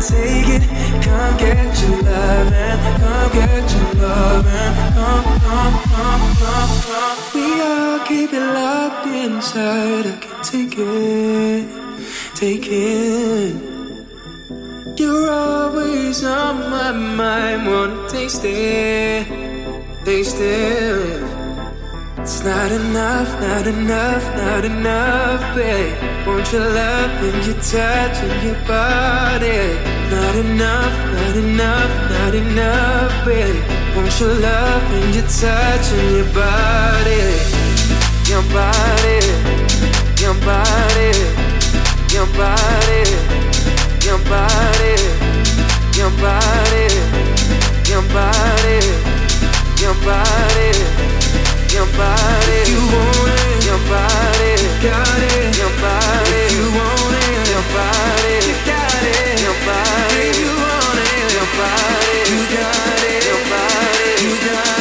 take it. Come get your loving, come get your loving. Come, come, come, come, come. We all keep it locked inside. I can take it, take it. You're always on my mind, wanna taste it, taste it. It's not enough, not enough, not enough, babe. Want your love and your touch and your body. Not enough, not enough, not enough, babe. Want your love and your touch and your body. Your body, your body, your body, your body, your body, your body, your body your body. If you want it, your body. Got it, your body. If you want it, your body. You got it, your body. If you want it, your body. You got it, your body. You got it,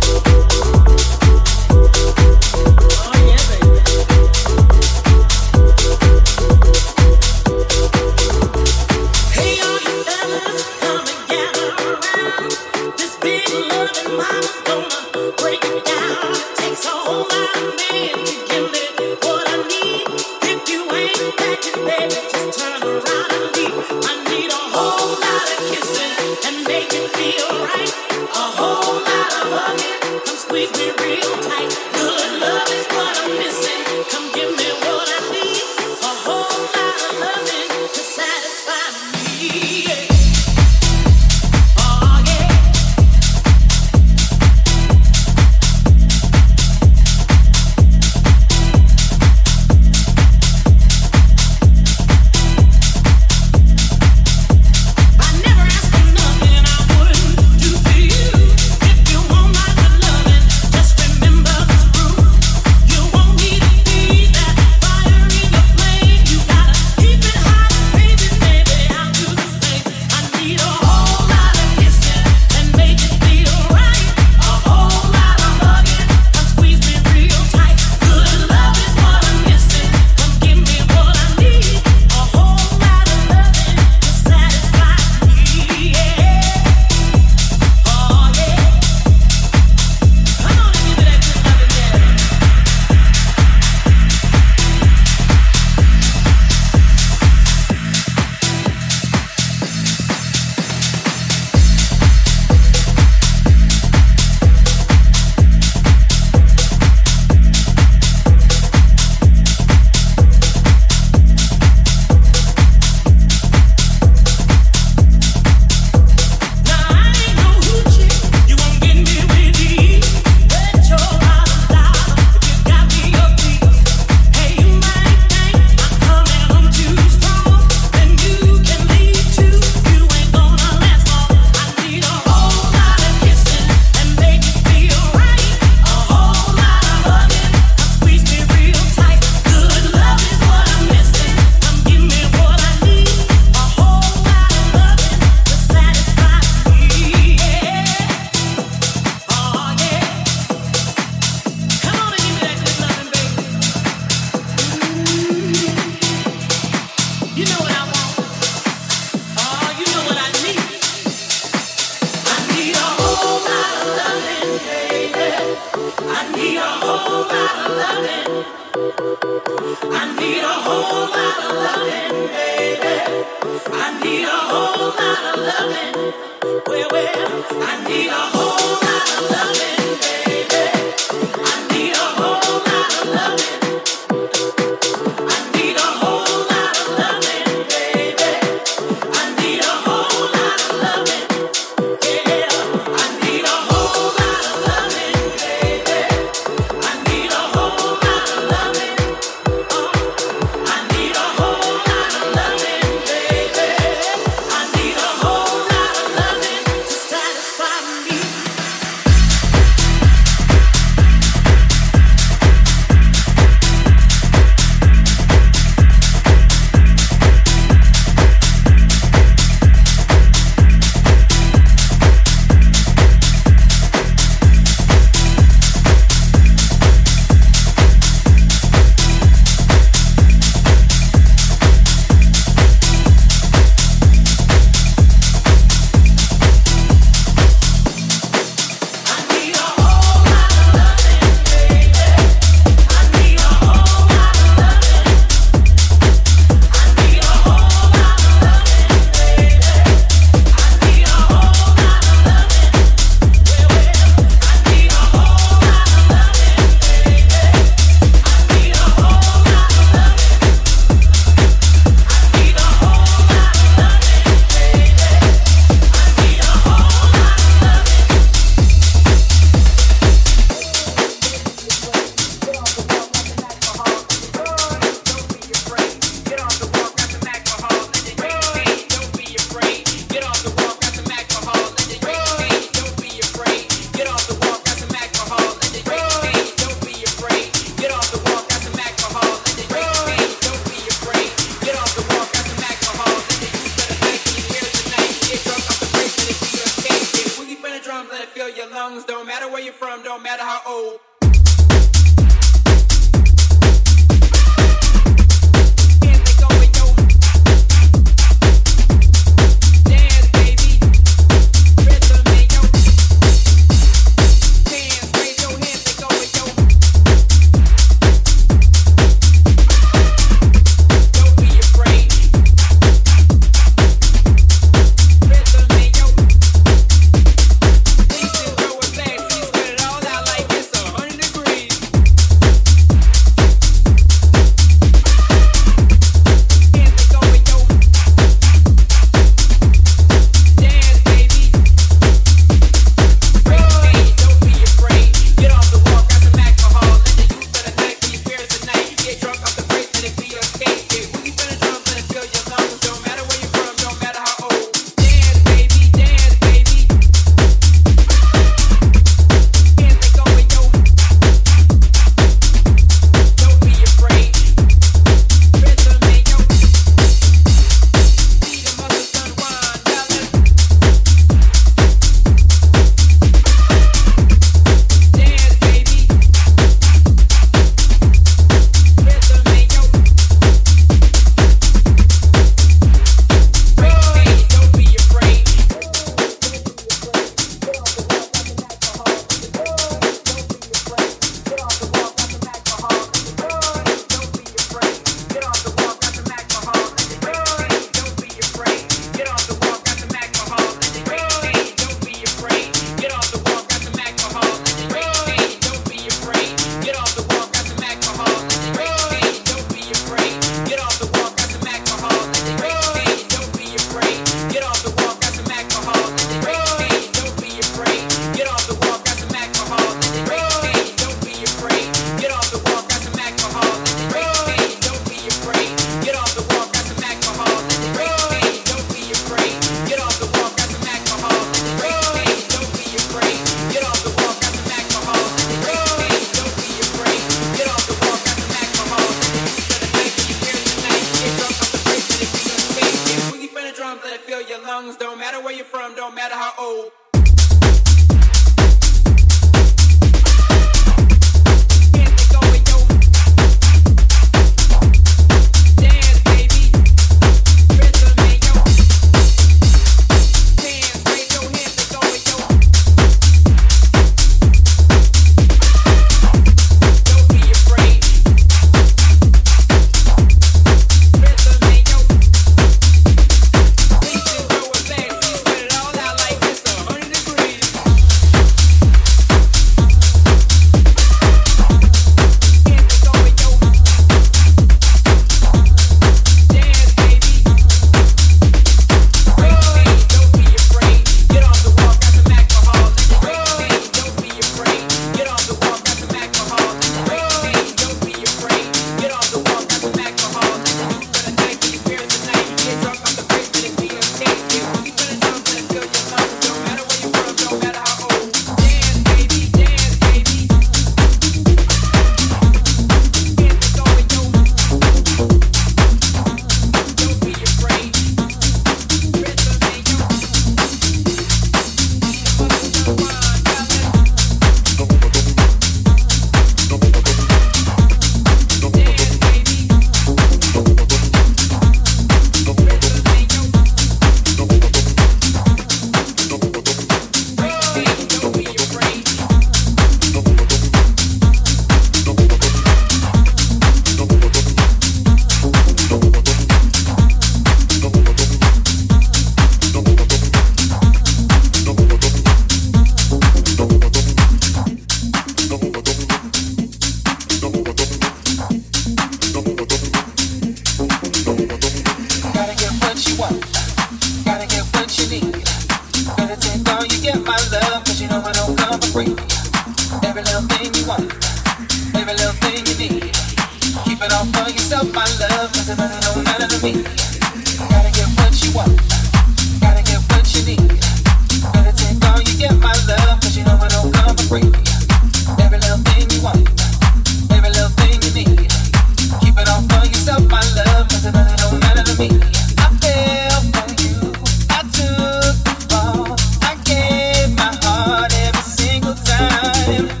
I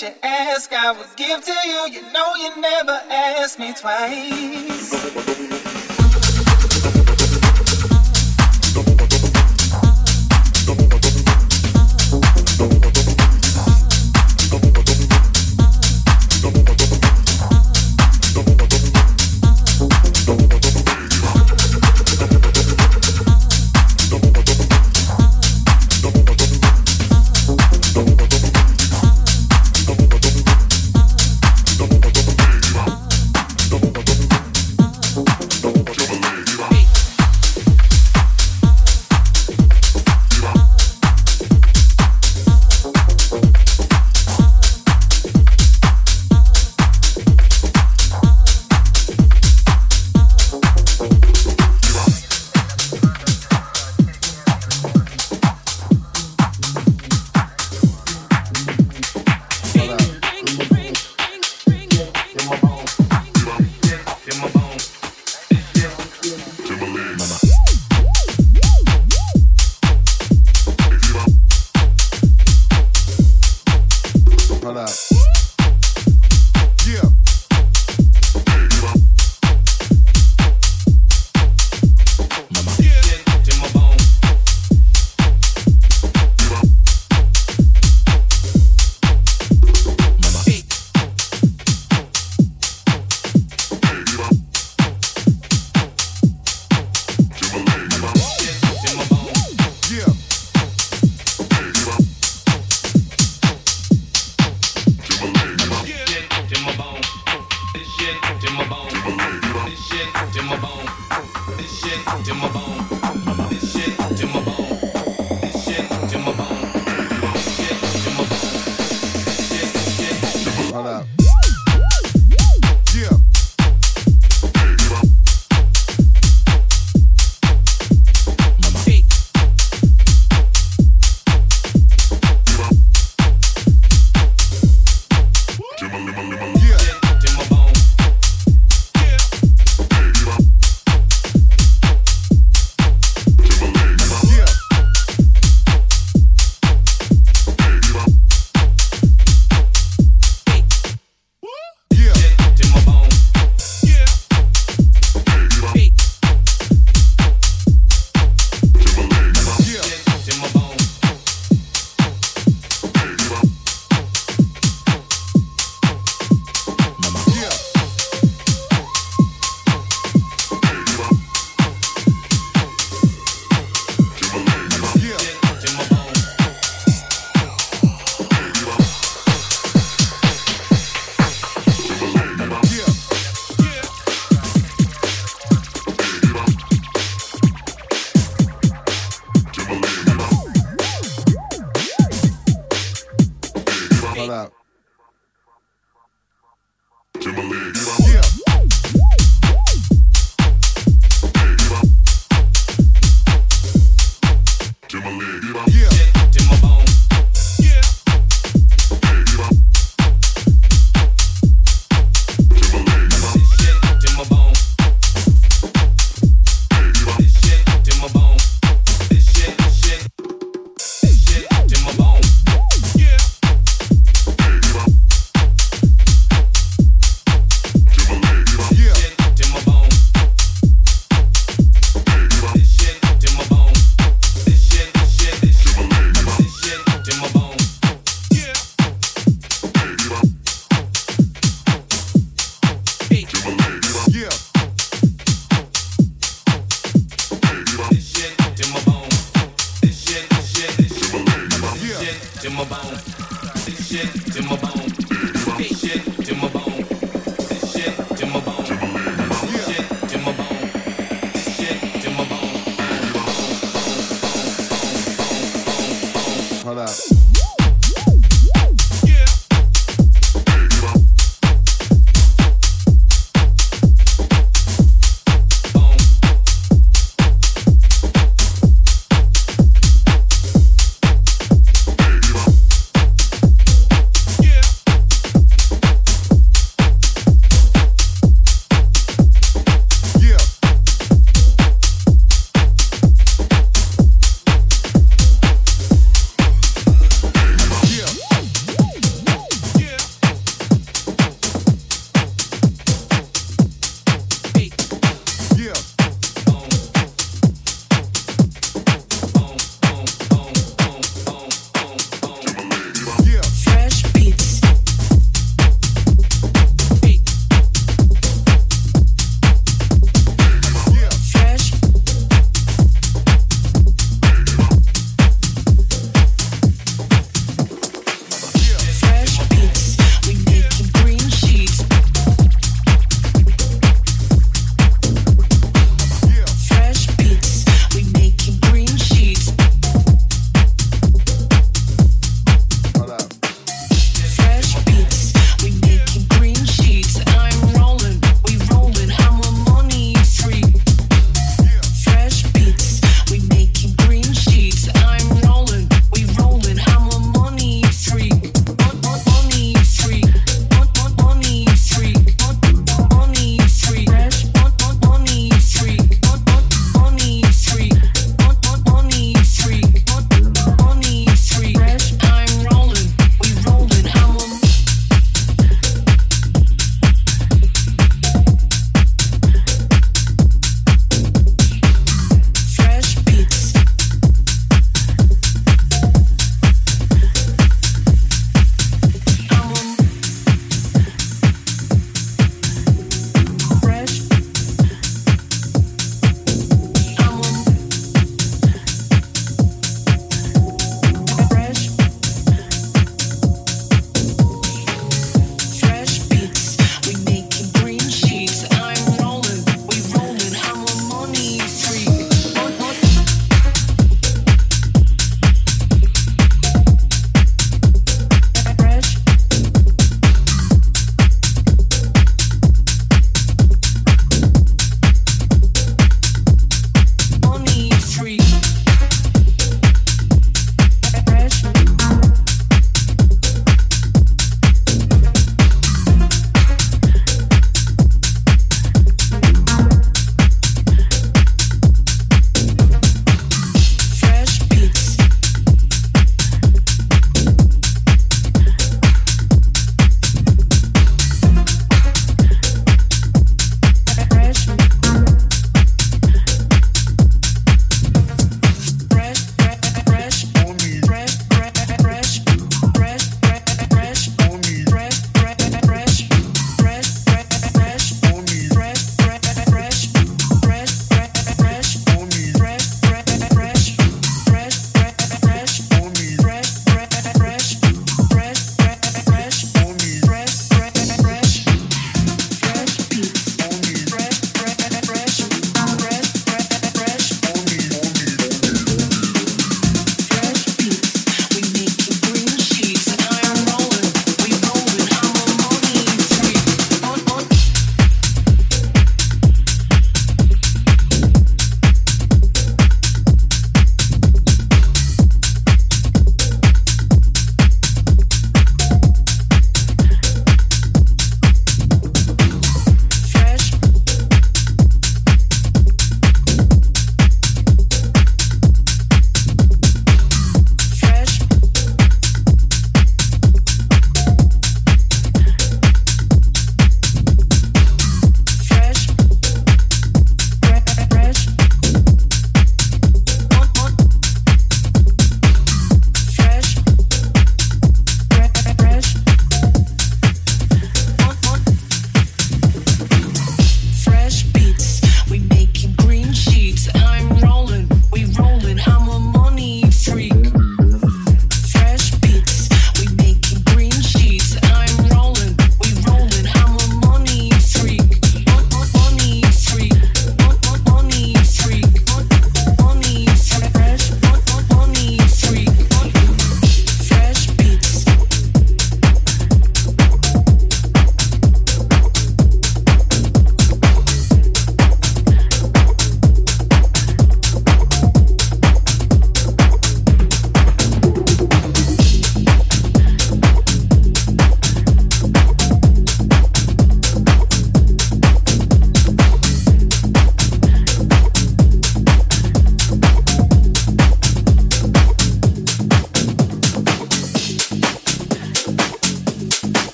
that you ask, I will give to you. You know you never ask me twice. in my.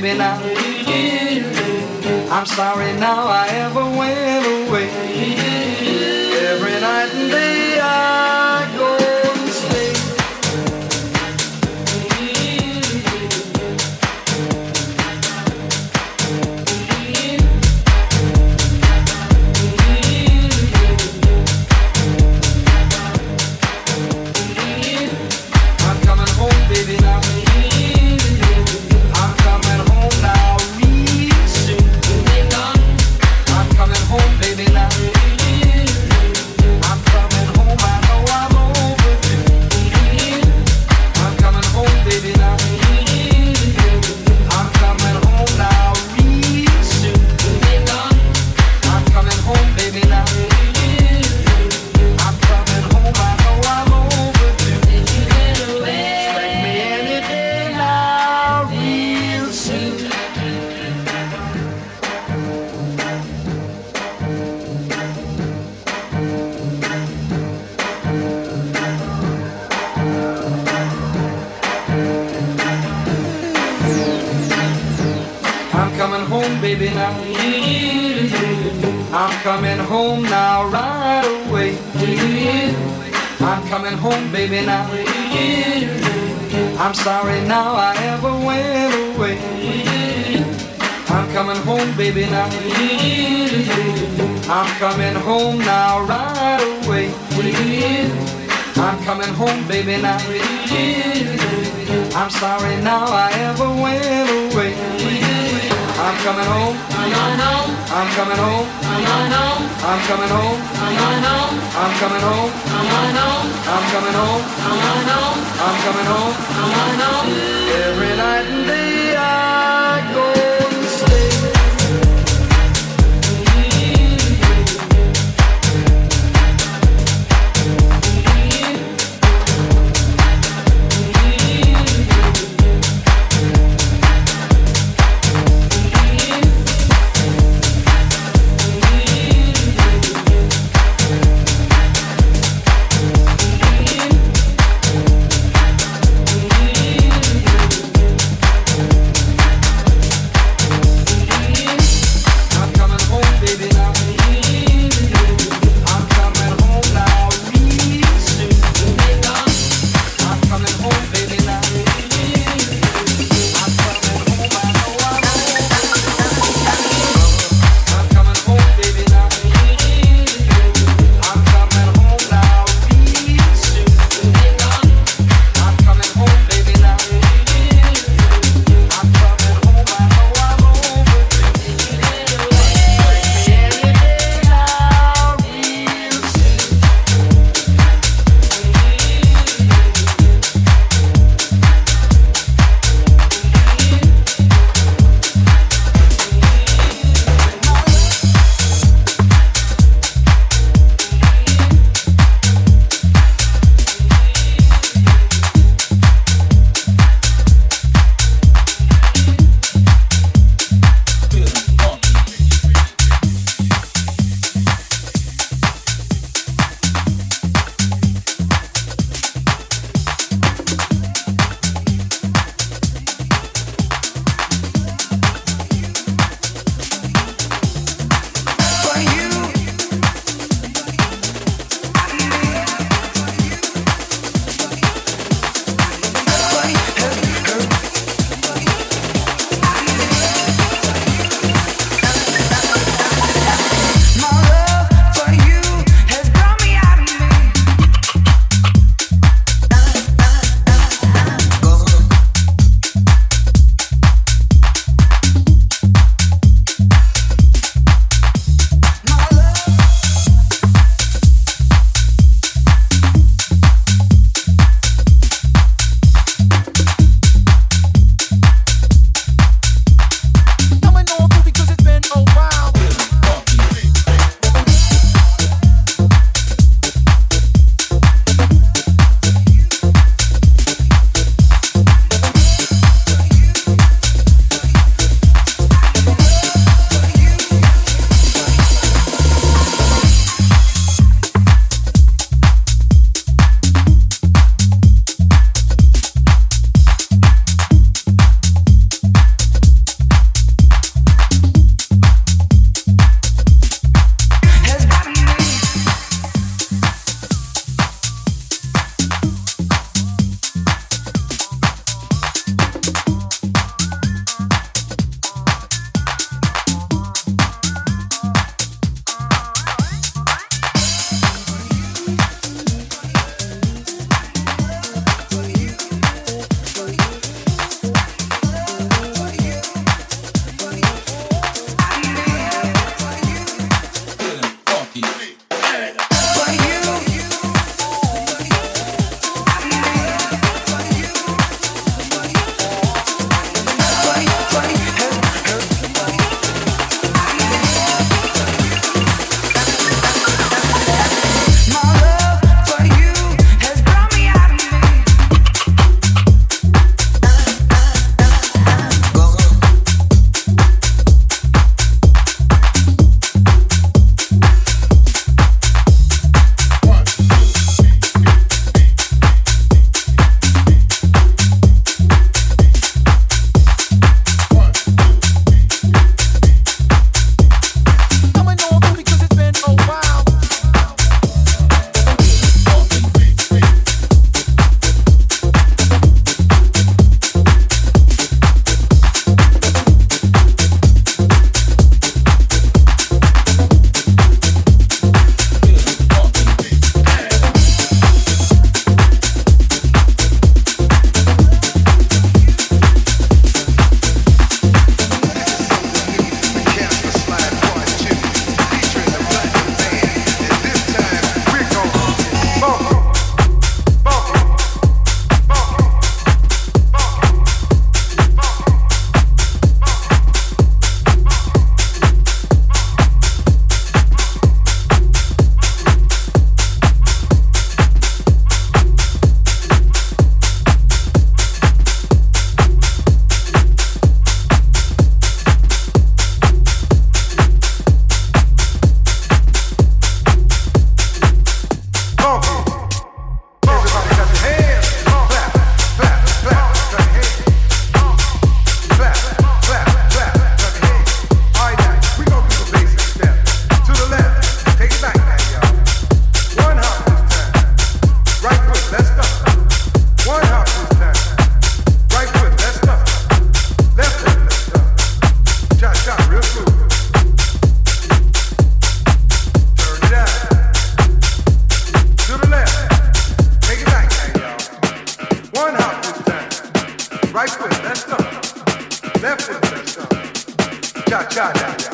baby now coming home. I'm coming home. I'm coming home. I'm coming home. I'm coming home. I'm coming home. I'm coming home. I'm coming home. Right foot, let's go. Left foot, let's go. Cha cha cha cha.